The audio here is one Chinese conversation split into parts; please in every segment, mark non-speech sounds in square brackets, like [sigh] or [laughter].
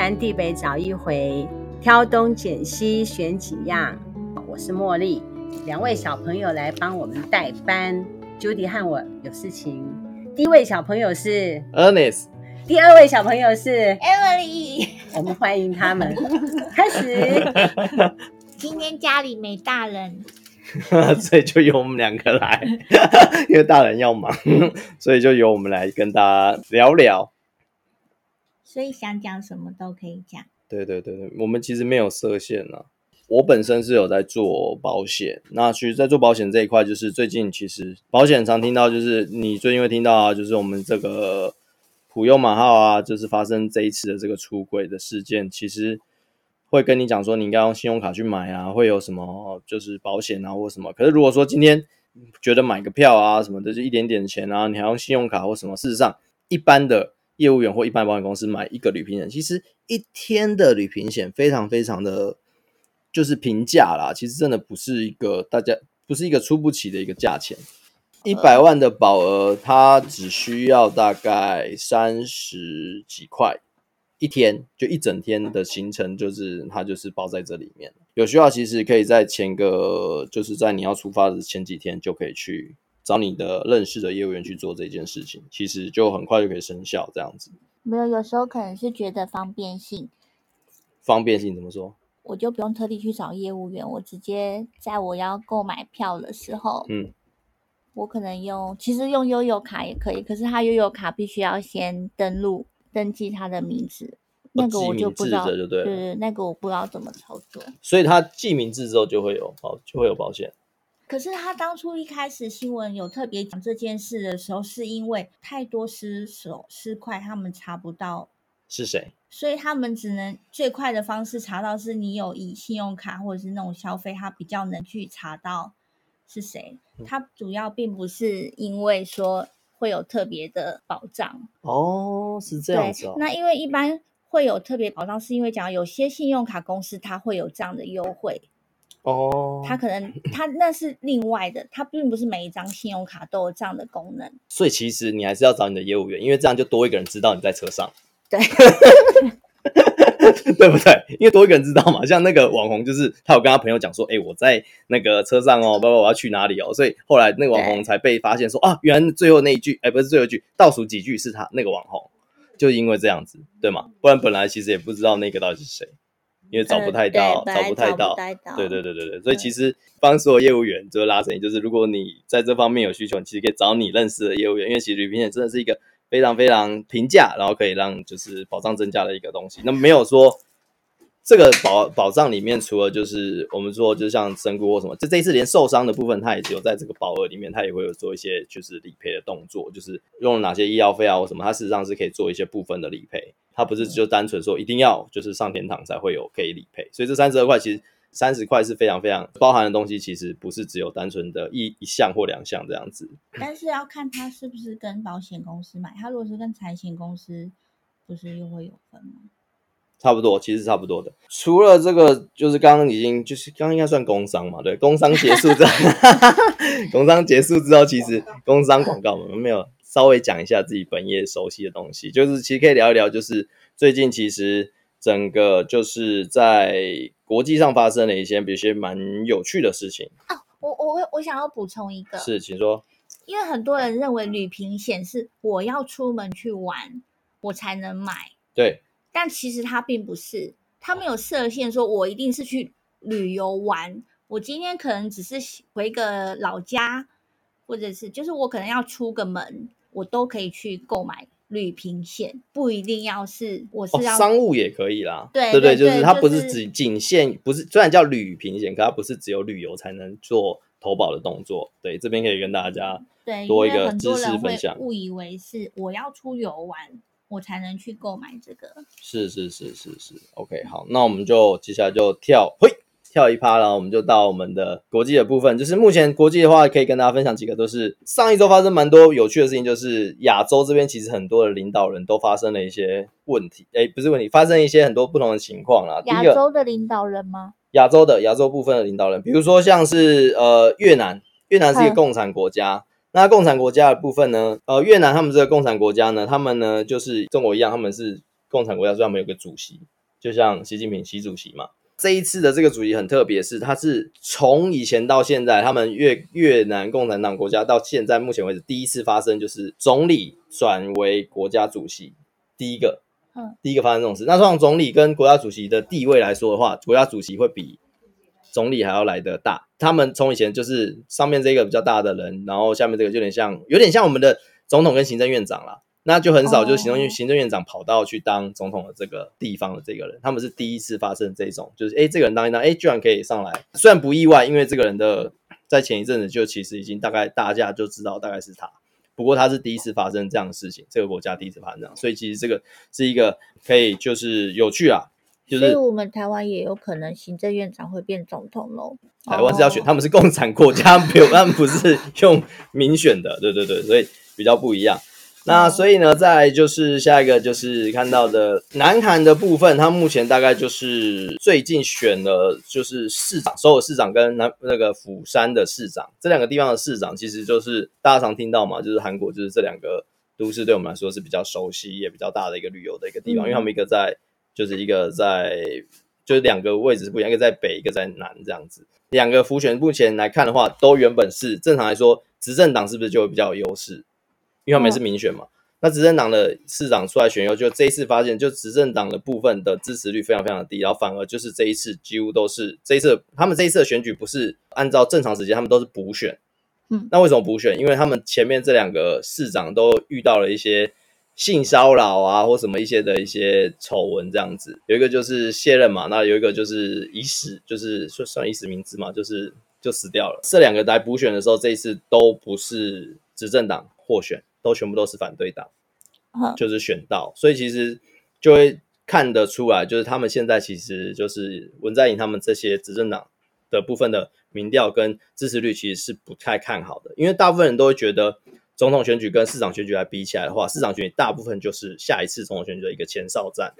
南地北找一回，挑东拣西选几样。我是茉莉，两位小朋友来帮我们代班。Judy 和我有事情。第一位小朋友是 Ernest，第二位小朋友是 Emily。我们欢迎他们。开始。[laughs] 今天家里没大人，[laughs] 所以就由我们两个来，[laughs] 因为大人要忙，所以就由我们来跟大家聊聊。所以想讲什么都可以讲。对对对对，我们其实没有设限啊。我本身是有在做保险，那其实，在做保险这一块，就是最近其实保险常听到，就是你最近会听到啊，就是我们这个普悠玛号啊，就是发生这一次的这个出轨的事件，其实会跟你讲说，你应该用信用卡去买啊，会有什么就是保险啊或什么。可是如果说今天觉得买个票啊什么的就一点点钱啊，你还用信用卡或什么，事实上一般的。业务员或一般保险公司买一个旅平险，其实一天的旅平险非常非常的，就是平价啦。其实真的不是一个大家不是一个出不起的一个价钱。一百万的保额，它只需要大概三十几块一天，就一整天的行程，就是它就是包在这里面。有需要其实可以在前个，就是在你要出发的前几天就可以去。找你的认识的业务员去做这件事情，其实就很快就可以生效。这样子没有，有时候可能是觉得方便性。方便性怎么说？我就不用特地去找业务员，我直接在我要购买票的时候，嗯，我可能用，其实用悠游卡也可以，可是他悠游卡必须要先登录登记他的名字，那个我就不知道，对对对，那个我不知道怎么操作。所以他记名字之后就会有保，就会有保险。可是他当初一开始新闻有特别讲这件事的时候，是因为太多失手失快，他们查不到是谁，所以他们只能最快的方式查到是你有以信用卡或者是那种消费，他比较能去查到是谁。他主要并不是因为说会有特别的保障哦，是这样子哦。那因为一般会有特别保障，是因为讲有些信用卡公司它会有这样的优惠。哦，他可能他那是另外的，他并不是每一张信用卡都有这样的功能。所以其实你还是要找你的业务员，因为这样就多一个人知道你在车上。[laughs] 对，[laughs] 对不对？因为多一个人知道嘛。像那个网红，就是他有跟他朋友讲说：“哎、欸，我在那个车上哦，包括我要去哪里哦。”所以后来那个网红才被发现说：“啊，原来最后那一句，哎、欸，不是最后一句，倒数几句是他那个网红，就因为这样子，对吗？不然本来其实也不知道那个到底是谁。”因为找不太到，找不太到，对对对对对，所以其实帮所有业务员就是拉成，就是如果你在这方面有需求，你其实可以找你认识的业务员，因为其实旅行险真的是一个非常非常平价，然后可以让就是保障增加的一个东西。那么没有说。这个保保障里面，除了就是我们说，就像身故或什么，就这一次连受伤的部分，它也只有在这个保额里面，它也会有做一些就是理赔的动作，就是用了哪些医药费啊或什么，它事实上是可以做一些部分的理赔，它不是就单纯说一定要就是上天堂才会有可以理赔。所以这三十二块其实三十块是非常非常包含的东西，其实不是只有单纯的一一项或两项这样子。但是要看他是不是跟保险公司买，他如果是跟财险公司，不是又会有分吗？差不多，其实差不多的。除了这个，就是刚刚已经，就是刚刚应该算工商嘛，对，工商结束之后，[laughs] 工商结束之后，其实工商广告我们没有稍微讲一下自己本业熟悉的东西，就是其实可以聊一聊，就是最近其实整个就是在国际上发生了一些，比如些蛮有趣的事情。哦，我我我想要补充一个，是，请说。因为很多人认为旅平险是我要出门去玩，我才能买，对。但其实它并不是，它没有设限，说我一定是去旅游玩。我今天可能只是回个老家，或者是就是我可能要出个门，我都可以去购买旅平险，不一定要是我是商务也可以啦。对对对，对就是它不是只仅限，不是虽然叫旅平险，可它不是只有旅游才能做投保的动作。对，这边可以跟大家对多一个知识分享。误以为是我要出游玩。我才能去购买这个。是是是是是，OK，好，那我们就接下来就跳，嘿，跳一趴然后，我们就到我们的国际的部分。就是目前国际的话，可以跟大家分享几个，都是上一周发生蛮多有趣的事情。就是亚洲这边其实很多的领导人都发生了一些问题，哎，不是问题，发生一些很多不同的情况啦。亚洲的领导人吗？亚洲的亚洲部分的领导人，比如说像是呃越南，越南是一个共产国家。那共产国家的部分呢？呃，越南他们这个共产国家呢，他们呢就是中国一样，他们是共产国家，所以他们有个主席，就像习近平习主席嘛。这一次的这个主席很特别，是他是从以前到现在，他们越越南共产党国家到现在目前为止第一次发生，就是总理转为国家主席，第一个，嗯，第一个发生这种事。那从总理跟国家主席的地位来说的话，国家主席会比总理还要来得大。他们从以前就是上面这个比较大的人，然后下面这个就有点像，有点像我们的总统跟行政院长啦。那就很少，就是行政院行政院长跑到去当总统的这个地方的这个人，他们是第一次发生这种，就是哎，这个人当一当，哎，居然可以上来，虽然不意外，因为这个人的在前一阵子就其实已经大概大家就知道大概是他，不过他是第一次发生这样的事情，这个国家第一次发生这样，所以其实这个是一个可以就是有趣啊，就是所以我们台湾也有可能行政院长会变总统喽。台湾是要选，他们是共产国家，没有，他们不是用民选的，对对对，所以比较不一样。那所以呢，再就是下一个就是看到的南韩的部分，它目前大概就是最近选了就是市长，首尔市长跟南那个釜山的市长这两个地方的市长，其实就是大家常听到嘛，就是韩国就是这两个都市对我们来说是比较熟悉也比较大的一个旅游的一个地方，因为他们一个在就是一个在就是两个位置是不一样，一个在北，一个在南这样子。两个福选目前来看的话，都原本是正常来说执政党是不是就会比较有优势？因为他们是民选嘛，那执政党的市长出来选以后，就这一次发现，就执政党的部分的支持率非常非常的低，然后反而就是这一次几乎都是这一次他们这一次的选举不是按照正常时间，他们都是补选。嗯，那为什么补选？因为他们前面这两个市长都遇到了一些性骚扰啊，或什么一些的一些丑闻这样子。有一个就是卸任嘛，那有一个就是已死，就是算算已死明志嘛，就是就死掉了。这两个来补选的时候，这一次都不是执政党获选。都全部都是反对党，就是选到，所以其实就会看得出来，就是他们现在其实就是文在寅他们这些执政党的部分的民调跟支持率其实是不太看好的，因为大部分人都会觉得总统选举跟市长选举来比起来的话，市长选举大部分就是下一次总统选举的一个前哨战，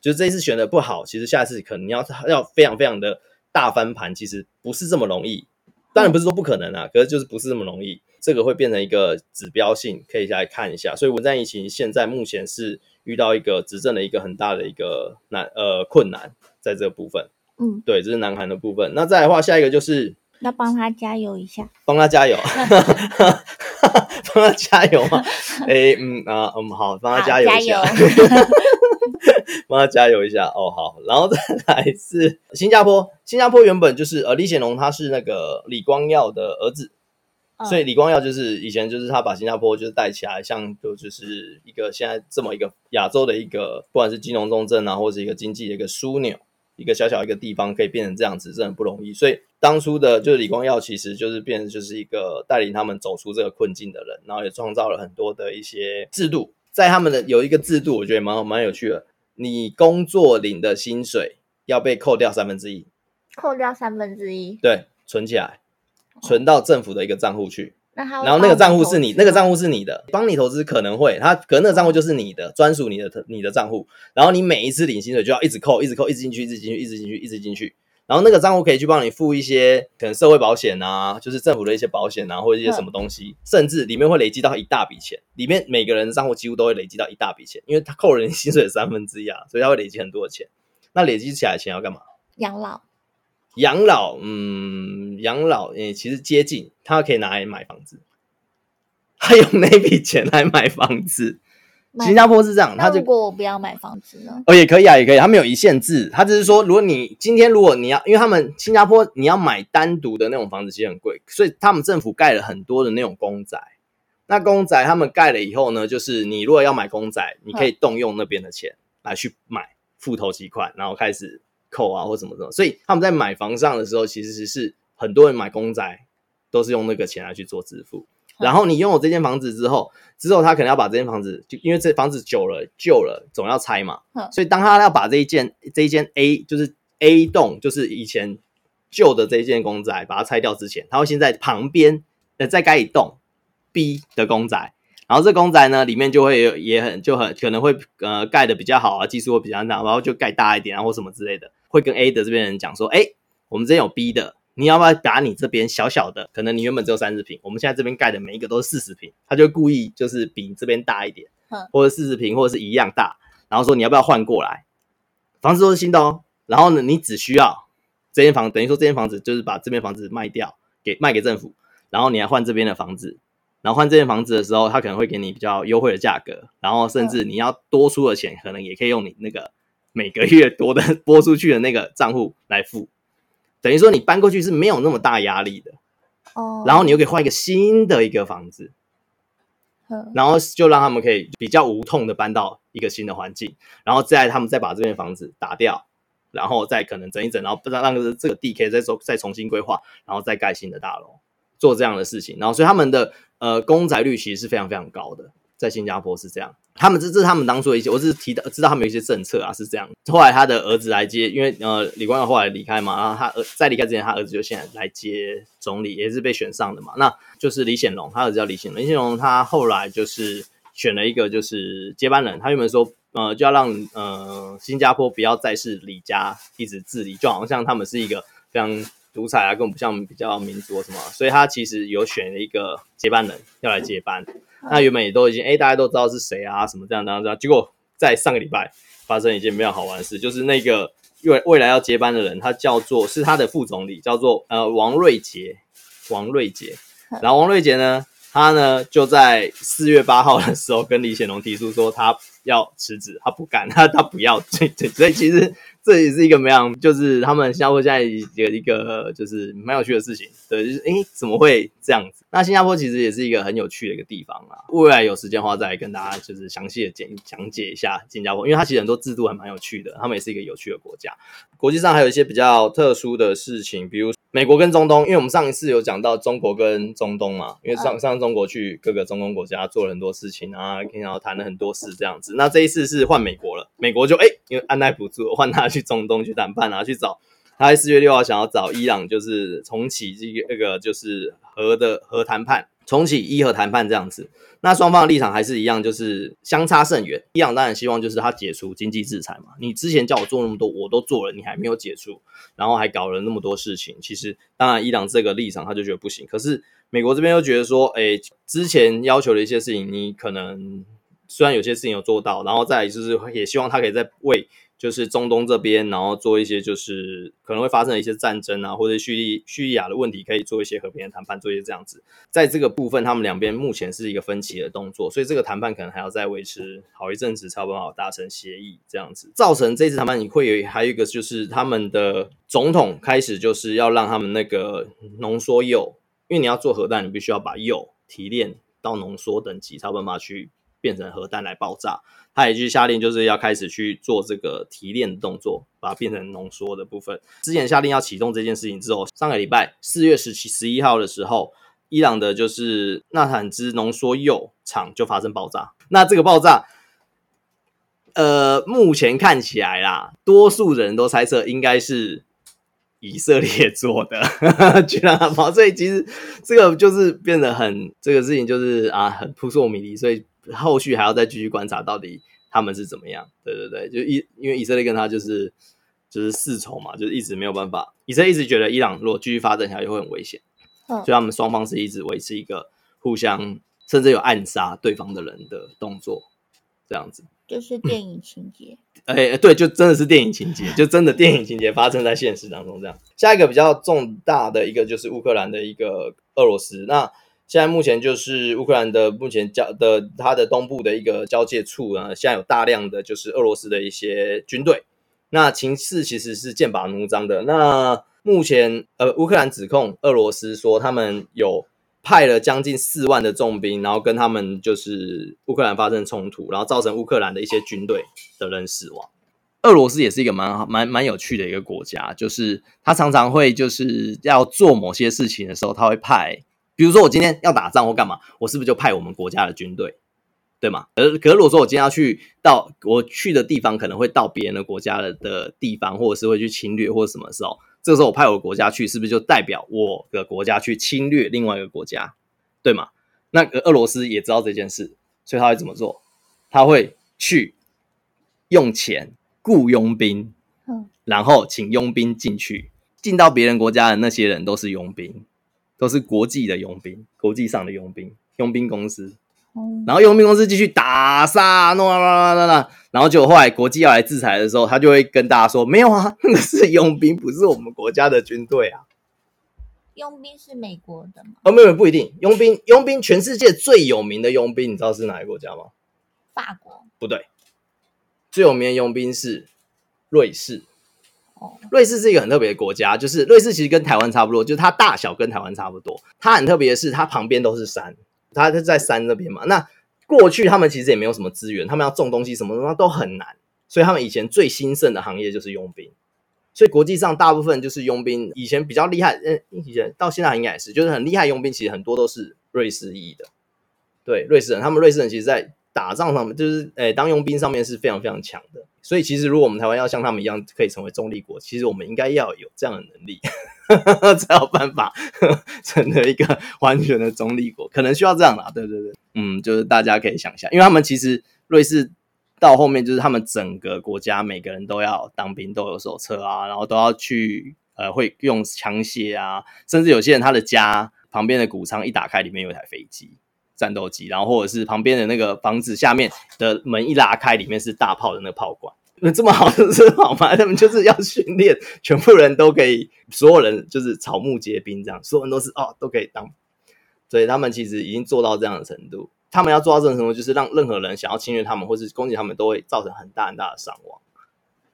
就是这一次选的不好，其实下一次可能要要非常非常的大翻盘，其实不是这么容易。当然不是说不可能啊，可是就是不是这么容易。这个会变成一个指标性，可以来看一下。所以文在寅现在目前是遇到一个执政的一个很大的一个难呃困难，在这个部分。嗯，对，这是南韩的部分。那再来的话，下一个就是要帮他加油一下，帮他加油 [laughs] [laughs] 帮他加油嘛？[laughs] 哎，嗯啊，嗯，好，帮他加油一下。帮他加油一下哦，好，然后再来是新加坡，新加坡原本就是呃李显龙他是那个李光耀的儿子，嗯、所以李光耀就是以前就是他把新加坡就是带起来，像就就是一个现在这么一个亚洲的一个不管是金融重镇啊，或者一个经济的一个枢纽，一个小小一个地方可以变成这样子，真的很不容易。所以当初的就是李光耀其实就是变成就是一个带领他们走出这个困境的人，然后也创造了很多的一些制度，在他们的有一个制度，我觉得蛮蛮有趣的。你工作领的薪水要被扣掉三分之一，扣掉三分之一，对，存起来，存到政府的一个账户去。那然后那个账户是你，那个账户是你的，帮你投资可能会，他可能那个账户就是你的，专属你的你的账户。然后你每一次领薪水就要一直扣，一直扣，一直进去，一直进去，一直进去，一直进去。然后那个账户可以去帮你付一些可能社会保险啊，就是政府的一些保险啊，或者一些什么东西，甚至里面会累积到一大笔钱。里面每个人的账户几乎都会累积到一大笔钱，因为他扣了你薪水的三分之一啊，[laughs] 所以他会累积很多的钱。那累积起来的钱要干嘛？养老。养老，嗯，养老，诶，其实接近，他可以拿来买房子，他用那笔钱来买房子。新加坡是这样，他就如果我不要买房子呢？哦，也可以啊，也可以，他没有一限制，他只是说，如果你今天如果你要，因为他们新加坡你要买单独的那种房子其实很贵，所以他们政府盖了很多的那种公宅。那公宅他们盖了以后呢，就是你如果要买公宅，你可以动用那边的钱来去买，付头期款，然后开始扣啊或什么什么。所以他们在买房上的时候，其实是很多人买公宅都是用那个钱来去做支付。然后你拥有这间房子之后，之后他可能要把这间房子，就因为这房子久了旧了，总要拆嘛。所以当他要把这一间这一间 A 就是 A 栋，就是以前旧的这一间公宅，把它拆掉之前，他会先在旁边呃再盖一栋 B 的公宅。然后这公宅呢里面就会有也很就很可能会呃盖的比较好啊，技术会比较大，然后就盖大一点啊或什么之类的，会跟 A 的这边人讲说，哎，我们这边有 B 的。你要不要把你这边小小的，可能你原本只有三十平，我们现在这边盖的每一个都是四十平，他就故意就是比你这边大一点，或者四十平或者是一样大，然后说你要不要换过来，房子都是新的哦。然后呢，你只需要这间房，等于说这间房子就是把这边房子卖掉，给卖给政府，然后你来换这边的房子。然后换这间房子的时候，他可能会给你比较优惠的价格，然后甚至你要多出的钱，可能也可以用你那个每个月多的拨出去的那个账户来付。等于说你搬过去是没有那么大压力的。哦。然后你又可以换一个新的一个房子。然后就让他们可以比较无痛的搬到一个新的环境，然后再他们再把这边房子打掉，然后再可能整一整，然后让让这个地可以再重再重新规划，然后再盖新的大楼，做这样的事情。然后所以他们的呃公宅率其实是非常非常高的，在新加坡是这样。他们这这是他们当初的一些，我只是提到知道他们有一些政策啊是这样。后来他的儿子来接，因为呃李光耀后来离开嘛，然后他儿在离开之前，他儿子就现在来接总理，也是被选上的嘛。那就是李显龙，他儿子叫李显龙。李显龙他后来就是选了一个就是接班人，他原本说呃就要让呃新加坡不要再是李家一直治理，就好像他们是一个非常独裁啊，根本不像比较民主什么，所以他其实有选了一个接班人要来接班。那原本也都已经哎，大家都知道是谁啊，什么这样这样这样。结果在上个礼拜发生一件非常好玩的事，就是那个未未来要接班的人，他叫做是他的副总理，叫做呃王瑞杰，王瑞杰。然后王瑞杰呢，他呢就在四月八号的时候跟李显龙提出说他要辞职，他不干，他他不要。所以所以其实。这也是一个非常，就是他们新加坡现在有一个就是蛮有趣的事情，对，就是诶怎么会这样子？那新加坡其实也是一个很有趣的一个地方啊。未来有时间的话，再来跟大家就是详细的讲讲解一下新加坡，因为它其实很多制度还蛮有趣的，他们也是一个有趣的国家。国际上还有一些比较特殊的事情，比如美国跟中东，因为我们上一次有讲到中国跟中东嘛，因为上上中国去各个中东国家做了很多事情啊，然后谈了很多事这样子。那这一次是换美国了，美国就诶因为按捺不住，换他去中东去谈判啊，去找他在四月六号想要找伊朗，就是重启这个那个就是核的核谈判。重启伊核谈判这样子，那双方的立场还是一样，就是相差甚远。伊朗当然希望就是他解除经济制裁嘛，你之前叫我做那么多，我都做了，你还没有解除，然后还搞了那么多事情。其实当然伊朗这个立场他就觉得不行，可是美国这边又觉得说，哎，之前要求的一些事情，你可能虽然有些事情有做到，然后再就是也希望他可以在为。就是中东这边，然后做一些就是可能会发生一些战争啊，或者叙利叙利亚的问题，可以做一些和平的谈判，做一些这样子。在这个部分，他们两边目前是一个分歧的动作，所以这个谈判可能还要再维持好一阵子，才有办法达成协议这样子。造成这次谈判你会有还有一个就是他们的总统开始就是要让他们那个浓缩铀，因为你要做核弹，你必须要把铀提炼到浓缩等级，才有办法去。变成核弹来爆炸，他也去下令，就是要开始去做这个提炼的动作，把它变成浓缩的部分。之前下令要启动这件事情之后，上个礼拜四月十七、十一号的时候，伊朗的就是纳坦兹浓缩铀厂就发生爆炸。那这个爆炸，呃，目前看起来啦，多数人都猜测应该是以色列 [laughs] 做的，[laughs] 居然还爆，所以其实这个就是变得很这个事情就是啊，很扑朔迷离，所以。后续还要再继续观察，到底他们是怎么样？对对对，就以因为以色列跟他就是就是世仇嘛，就是一直没有办法。以色列一直觉得伊朗如果继续发展下去会很危险，嗯，所以他们双方是一直维持一个互相甚至有暗杀对方的人的动作，这样子。就是电影情节。[clears throat] 哎、对，就真的是电影情节，就真的电影情节发生在现实当中这样。下一个比较重大的一个就是乌克兰的一个俄罗斯那。现在目前就是乌克兰的目前交的它的东部的一个交界处啊，现在有大量的就是俄罗斯的一些军队，那情势其实是剑拔弩张的。那目前呃乌克兰指控俄罗斯说他们有派了将近四万的重兵，然后跟他们就是乌克兰发生冲突，然后造成乌克兰的一些军队的人死亡。俄罗斯也是一个蛮蛮蛮有趣的一个国家，就是他常常会就是要做某些事情的时候，他会派。比如说我今天要打仗或干嘛，我是不是就派我们国家的军队，对吗？而可是如果说我今天要去到我去的地方，可能会到别人的国家的的地方，或者是会去侵略或者什么时候，这个时候我派我的国家去，是不是就代表我的国家去侵略另外一个国家，对吗？那俄罗斯也知道这件事，所以他会怎么做？他会去用钱雇佣兵，然后请佣兵进去，进到别人国家的那些人都是佣兵。都是国际的佣兵，国际上的佣兵，佣兵公司嗯，然后佣兵公司继续打杀，弄啦啦啦啦，然后结果后来国际要来制裁的时候，他就会跟大家说：没有啊，那个是佣兵，不是我们国家的军队啊。佣兵是美国的吗？哦，没有，不一定。佣兵，佣兵，全世界最有名的佣兵，你知道是哪个国家吗？法国？不对，最有名的佣兵是瑞士。瑞士是一个很特别的国家，就是瑞士其实跟台湾差不多，就是它大小跟台湾差不多。它很特别的是，它旁边都是山，它是在山那边嘛。那过去他们其实也没有什么资源，他们要种东西什么什么都很难，所以他们以前最兴盛的行业就是佣兵。所以国际上大部分就是佣兵，以前比较厉害，嗯，以前到现在应该也是，就是很厉害佣兵，其实很多都是瑞士裔的。对，瑞士人，他们瑞士人其实，在打仗上面，就是诶、当佣兵上面是非常非常强的。所以其实如果我们台湾要像他们一样，可以成为中立国，其实我们应该要有这样的能力，[laughs] 才有办法 [laughs] 成为一个完全的中立国。可能需要这样啦，对对对，嗯，就是大家可以想象，因为他们其实瑞士。到后面就是他们整个国家每个人都要当兵，都有手册啊，然后都要去呃会用枪械啊，甚至有些人他的家旁边的谷仓一打开，里面有一台飞机、战斗机，然后或者是旁边的那个房子下面的门一拉开，里面是大炮的那个炮管。那这么好的是好吗？[laughs] 他们就是要训练全部人都可以，所有人就是草木皆兵这样，所有人都是哦都可以当，所以他们其实已经做到这样的程度。他们要做到这种程度，就是让任何人想要侵略他们或是攻击他们，都会造成很大很大的伤亡，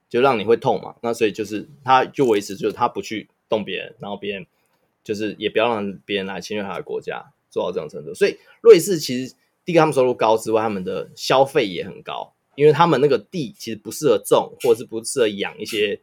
就让你会痛嘛。那所以就是他就维持，就是他不去动别人，然后别人就是也不要让别人来侵略他的国家，做到这种程度。所以瑞士其实第一个他们收入高之外，他们的消费也很高，因为他们那个地其实不适合种，或者是不适合养一些，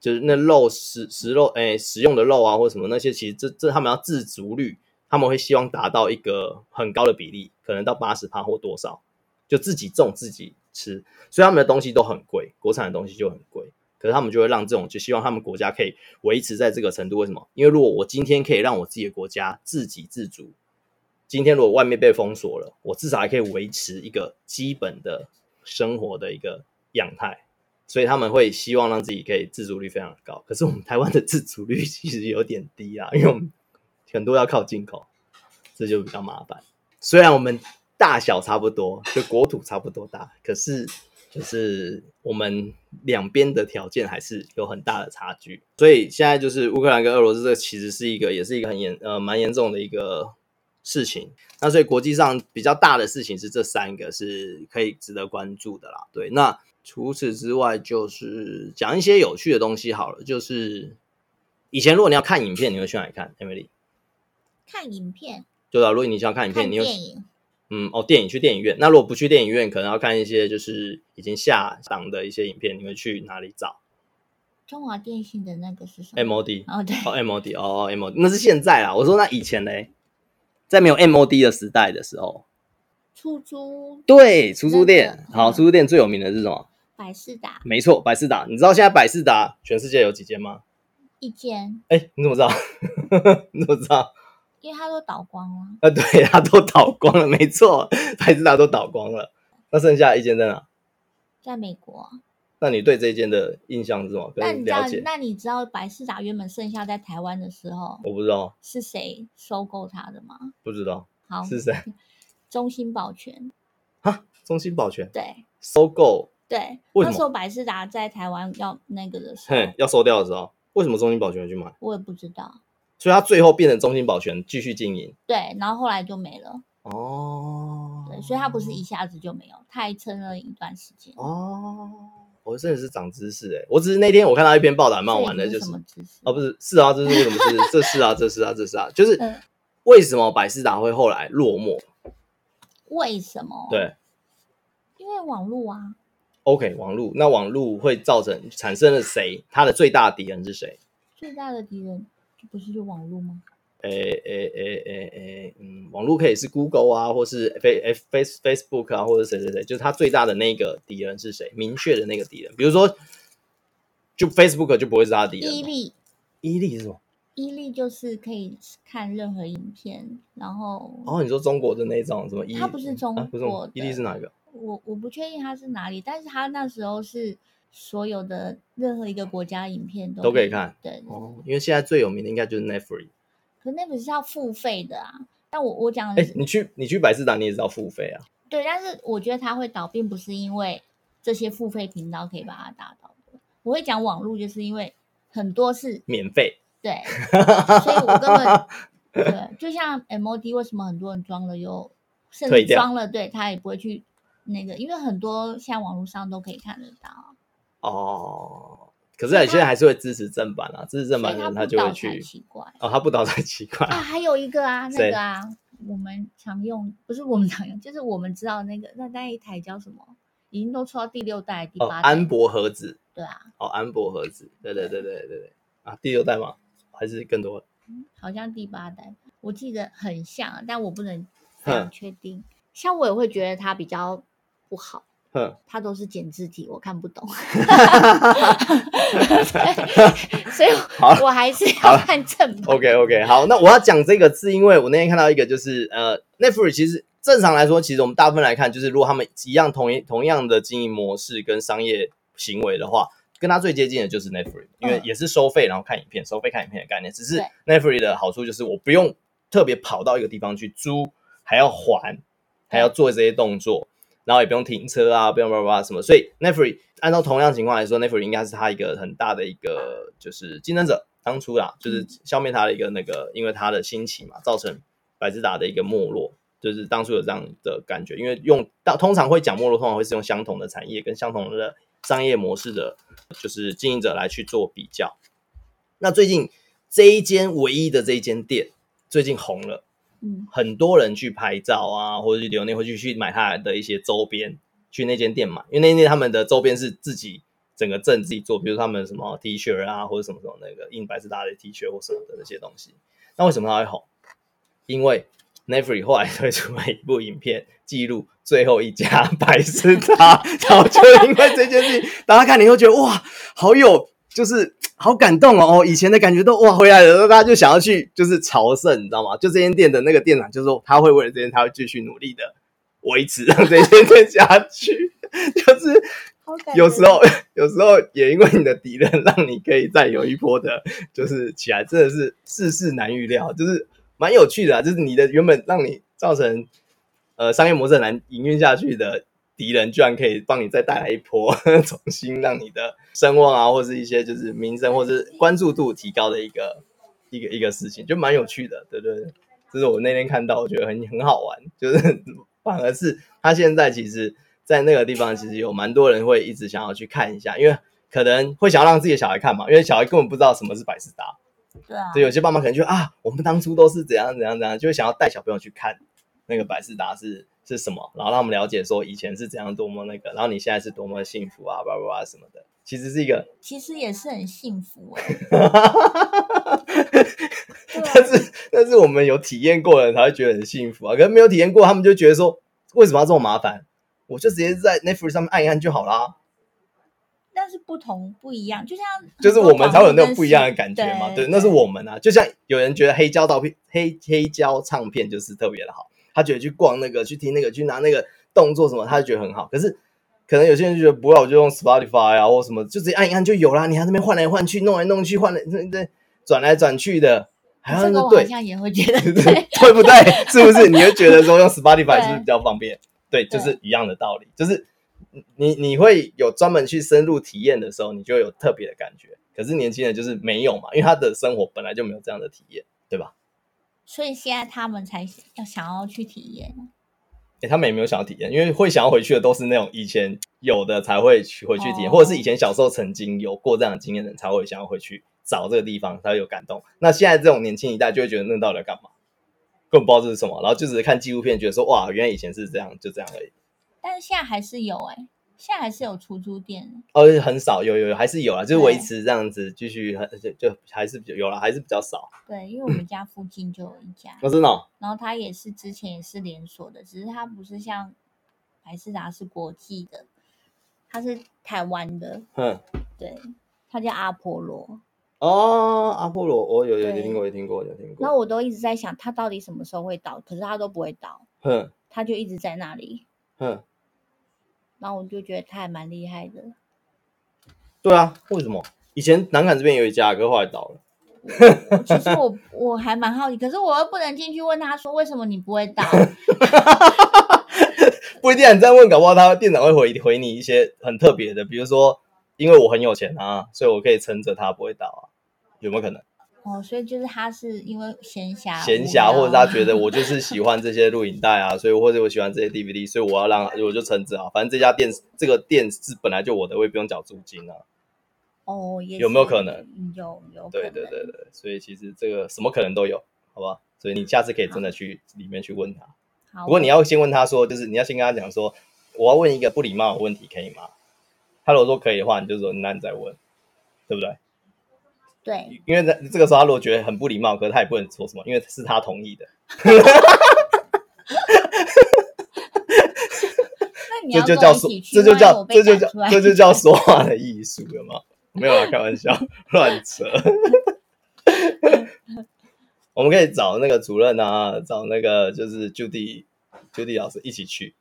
就是那肉食食肉诶食用的肉啊，或者什么那些，其实这这他们要自足率。他们会希望达到一个很高的比例，可能到八十趴或多少，就自己种自己吃，所以他们的东西都很贵，国产的东西就很贵。可是他们就会让这种，就希望他们国家可以维持在这个程度。为什么？因为如果我今天可以让我自己的国家自给自足，今天如果外面被封锁了，我至少还可以维持一个基本的生活的一个样态。所以他们会希望让自己可以自足率非常高。可是我们台湾的自足率 [laughs] 其实有点低啊，因为我们。很多要靠进口，这就比较麻烦。虽然我们大小差不多，就国土差不多大，可是就是我们两边的条件还是有很大的差距。所以现在就是乌克兰跟俄罗斯，这其实是一个，也是一个很严呃蛮严重的一个事情。那所以国际上比较大的事情是这三个是可以值得关注的啦。对，那除此之外，就是讲一些有趣的东西好了。就是以前如果你要看影片，你会去哪里看？Emily？看影片，对啊，如果你想要看影片，看电影，嗯哦，电影去电影院。那如果不去电影院，可能要看一些就是已经下档的一些影片，你会去哪里找？中华电信的那个是什么？MOD 哦，对哦，MOD 哦，MOD 那是现在啦。我说那以前嘞，在没有 MOD 的时代的时候，出租对出租店，好，出租店最有名的是什么？百事达，没错，百事达。你知道现在百事达全世界有几间吗？一间。哎，你怎么知道？[laughs] 你怎么知道？因为它都倒光了啊！对，它都倒光了，没错，百事达都倒光了。那剩下一间在哪？在美国。那你对这间的印象是什么？那你知道了解？那你知道百事达原本剩下在台湾的时候，我不知道是谁收购它的吗？不知道。好，是谁？[laughs] 中兴保全。哈，中兴保全。对。收购。对。那时候百事达在台湾要那个的时候，要收掉的时候，为什么中兴保全去买？我也不知道。所以他最后变成中兴保全继续经营，对，然后后来就没了。哦，对，所以他不是一下子就没有，他还撑了一段时间。哦，我真的是长知识哎！我只是那天我看到一篇报道，蛮好玩的，就是？哦，不是，是啊，这是为什么知识？这是啊，这是啊，这是啊，就是为什么百事达会后来落寞？为什么？对，因为网络啊。OK，网络，那网络会造成产生了谁？他的最大敌人是谁？最大的敌人。不是就网络吗？诶诶诶诶诶，嗯，网络可以是 Google 啊，或是 Face Face Facebook 啊，或者谁谁谁，就是他最大的那个敌人是谁？明确的那个敌人，比如说，就 Facebook 就不会是他的敌人。伊利，伊利是什么？伊利就是可以看任何影片，然后哦，你说中国的那种什么伊利？它不是中国，啊、不是伊利是哪一个？我我不确定它是哪里，但是他那时候是。所有的任何一个国家影片都可都可以看，对，哦，因为现在最有名的应该就是 Netflix，可 Netflix 是要付费的啊，但我我讲，哎、欸，你去你去百事达，你也知道付费啊。对，但是我觉得它会倒，并不是因为这些付费频道可以把它打倒的。我会讲网络，就是因为很多是免费，对，[laughs] 所以我根本对，就像 MOD，为什么很多人装了又甚至装了，对他也不会去那个，因为很多现在网络上都可以看得到。哦，可是你现在还是会支持正版啊，支持正版的人他就会去。奇怪哦，他不倒才奇怪啊！还有一个啊，那个啊。我们常用不是我们常用，就是我们知道那个那那一台叫什么？已经都出到第六代、第八代。哦、安博盒子。对啊。哦，安博盒子，对对对对对对啊，第六代吗？还是更多？嗯，好像第八代，我记得很像，但我不能很确定。像我也会觉得它比较不好。哼，它都是简字体，我看不懂，[laughs] 所以我还是要看正版。OK OK，好，那我要讲这个字因为我那天看到一个，就是呃，Netflix 其实正常来说，其实我们大部分来看，就是如果他们一样同一同样的经营模式跟商业行为的话，跟它最接近的就是 Netflix，因为也是收费然后看影片，收费看影片的概念，只是 Netflix 的好处就是我不用特别跑到一个地方去租，还要还，还要做这些动作。然后也不用停车啊，不用叭叭什么，所以 Netflix 按照同样情况来说，Netflix 应该是它一个很大的一个就是竞争者。当初啦，就是消灭它的一个那个，因为它的兴起嘛，造成百视达的一个没落，就是当初有这样的感觉。因为用到通常会讲没落，通常会是用相同的产业跟相同的商业模式的，就是经营者来去做比较。那最近这一间唯一的这一间店最近红了。嗯，很多人去拍照啊，或者去留念，或者去买他的一些周边，去那间店买，因为那间他们的周边是自己整个镇自己做，比如他们什么 T 恤啊，或者什么什么那个印百视达的 T 恤或什么的那些东西。那为什么他会红？因为 Netflix 后来推出了一部影片，记录最后一家百事达，然后就因为这件事情，大家看你会觉得哇，好有。就是好感动哦！以前的感觉都哇回来了，大家就想要去就是朝圣，你知道吗？就这间店的那个店长就说他会为了这间，他会继续努力的维持让 [laughs] 这间店下去。就是有时候有时候也因为你的敌人，让你可以再有一波的，就是起来，真的是世事难预料，就是蛮有趣的啊。就是你的原本让你造成呃商业模式很难营运下去的。敌人居然可以帮你再带来一波，[laughs] 重新让你的声望啊，或是一些就是名声，或是关注度提高的一个一个一个事情，就蛮有趣的，对不对？就是我那天看到，我觉得很很好玩，就是反而是他现在其实，在那个地方，其实有蛮多人会一直想要去看一下，因为可能会想要让自己的小孩看嘛，因为小孩根本不知道什么是百事达，对啊，所以有些爸妈可能就啊，我们当初都是怎样怎样怎样，就会想要带小朋友去看那个百事达是。是什么？然后让我们了解说以前是怎样多么那个，然后你现在是多么幸福啊，叭叭叭什么的，其实是一个，其实也是很幸福哎、欸。[laughs] 但是但是我们有体验过的人才会觉得很幸福啊，可是没有体验过，他们就觉得说为什么要这么麻烦？我就直接在 Netflix 上面按一按就好啦。但是不同不一样，就像就是我们才会有那种不一样的感觉嘛。对，对，那是我们啊。就像有人觉得黑胶照片、黑黑胶唱片就是特别的好。他觉得去逛那个，去听那个，去拿那个动作什么，他就觉得很好。可是可能有些人就觉得不要，我就用 Spotify 啊，或什么，就直接按一按就有啦。你还在那边换来换去，弄来弄去，换来那那，转来转去的，好像是对。好像也会觉得 [laughs] 对，对不对？是不是？你会觉得说用 [laughs] Spotify 是不是比较方便？对，对，就是一样的道理。就是你你会有专门去深入体验的时候，你就会有特别的感觉。可是年轻人就是没有嘛，因为他的生活本来就没有这样的体验，对吧？所以现在他们才要想要去体验。哎、欸，他们也没有想要体验，因为会想要回去的都是那种以前有的才会去回去体验，哦，或者是以前小时候曾经有过这样的经验的人才会想要回去找这个地方，才会有感动。那现在这种年轻一代就会觉得那到底要干嘛？根本不知道这是什么，然后就只是看纪录片，觉得说哇，原来以前是这样，就这样而已。但是现在还是有哎、欸。现在还是有出租店哦，很少，有有有，还是有啊，就是维持这样子，继续很就就还是有了，还是比较少。对，因为我们家附近就有一家，我知道。然后它也是之前也是连锁的，只是它不是像百事达是国际的，它是台湾的。嗯，对，它叫阿波罗。哦，阿波罗，我有有有听过，有听过，有听过。那我都一直在想，它到底什么时候会倒？可是它都不会倒。哼，它就一直在那里。嗯。然后我就觉得他还蛮厉害的。对啊，为什么？以前南港这边有一家，可是后来倒了。其实我 [laughs] 我还蛮好奇，可是我又不能进去问他说为什么你不会倒。[laughs] 不一定，你这样问，搞不好他店长会回回你一些很特别的，比如说，因为我很有钱啊，所以我可以撑着他不会倒啊，有没有可能？哦，所以就是他是因为闲暇，闲暇，或者他觉得我就是喜欢这些录影带啊，所以或者我喜欢这些 DVD，所以我要让我就撑着啊，反正这家店这个店是本来就我的，我也不用缴租金啊。哦，有没有可能？有有，对对对对，所以其实这个什么可能都有，好吧？所以你下次可以真的去里面去问他。好，不过你要先问他说，就是你要先跟他讲说，我要问一个不礼貌的问题，可以吗？他如果说可以的话，你就说那你再问，对不对？对，因为这这个时候他如果觉得很不礼貌，可是他也不能说什么，因为是他同意的。[laughs] 这就叫说，这就叫这就叫这就叫说话的艺术，有吗？没有啊，开玩笑，乱扯。[laughs] 我们可以找那个主任啊，找那个就是 Judy Judy 老师一起去，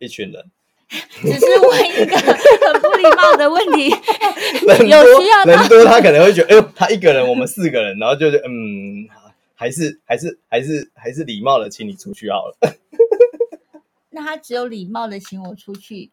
一群人。[laughs] 只是问一个很不礼貌的问题，[laughs] 人多有需要人多，他可能会觉得，哎呦，他一个人，我们四个人，然后就觉得，嗯，还是还是还是还是礼貌的，请你出去好了。[laughs] 那他只有礼貌的请我出去，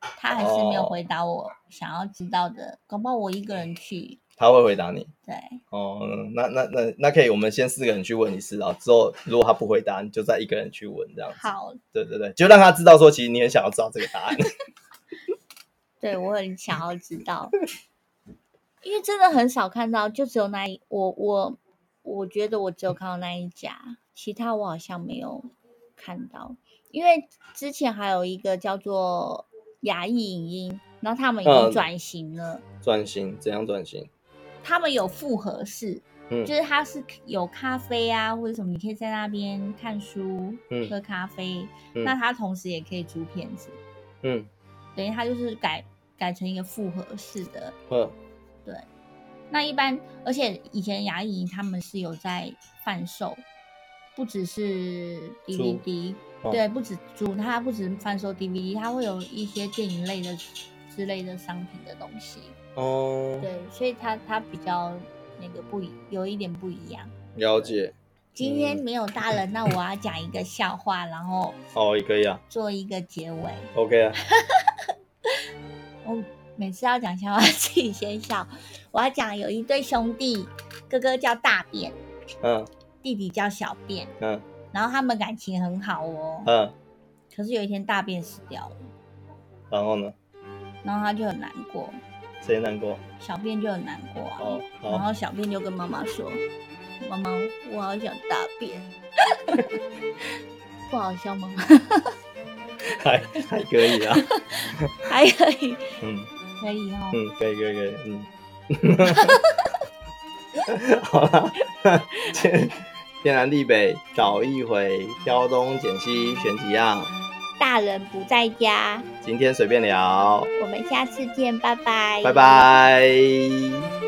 他还是没有回答我想要知道的，哦、搞不好我一个人去。他会回答你，对，哦，那那那那可以，我们先四个人去问一次，然后之后如果他不回答，你就再一个人去问，这样子。好，对对对，就让他知道说，其实你很想要知道这个答案。[laughs] 对，我很想要知道，因为真的很少看到，就只有那一我我我觉得我只有看到那一家，其他我好像没有看到，因为之前还有一个叫做亚艺影音，然后他们已经转型了。嗯，转型？怎样转型？他们有复合式，嗯，就是它是有咖啡啊，或者什么，你可以在那边看书、嗯、喝咖啡。嗯、那它同时也可以租片子，嗯，等于它就是改改成一个复合式的，嗯，对。那一般，而且以前牙医他们是有在贩售，不只是 DVD，租对，不止租，它不止贩售 DVD，它会有一些电影类的之类的商品的东西。哦，对，所以他他比较那个不一，有一点不一样。了解。今天没有大人，嗯、那我要讲一个笑话，然后哦，也可以啊，做一个结尾。OK 啊。[laughs] 我每次要讲笑话，[laughs] 自己先笑。我要讲有一对兄弟，哥哥叫大便，嗯，弟弟叫小便，嗯，然后他们感情很好哦，嗯，可是有一天大便死掉了，然后呢？然后他就很难过。谁难过？小便就很难过啊。哦、然后小便就跟妈妈说：“妈妈，我好想大便。[laughs] ”不好笑吗？还还可以啊，还可以，嗯，可以哦，嗯，可以可以可以，嗯。[laughs] 好了，[laughs] 天天南地北找一回，挑东拣西选几样。大人不在家，今天随便聊，我们下次见，拜拜，拜拜。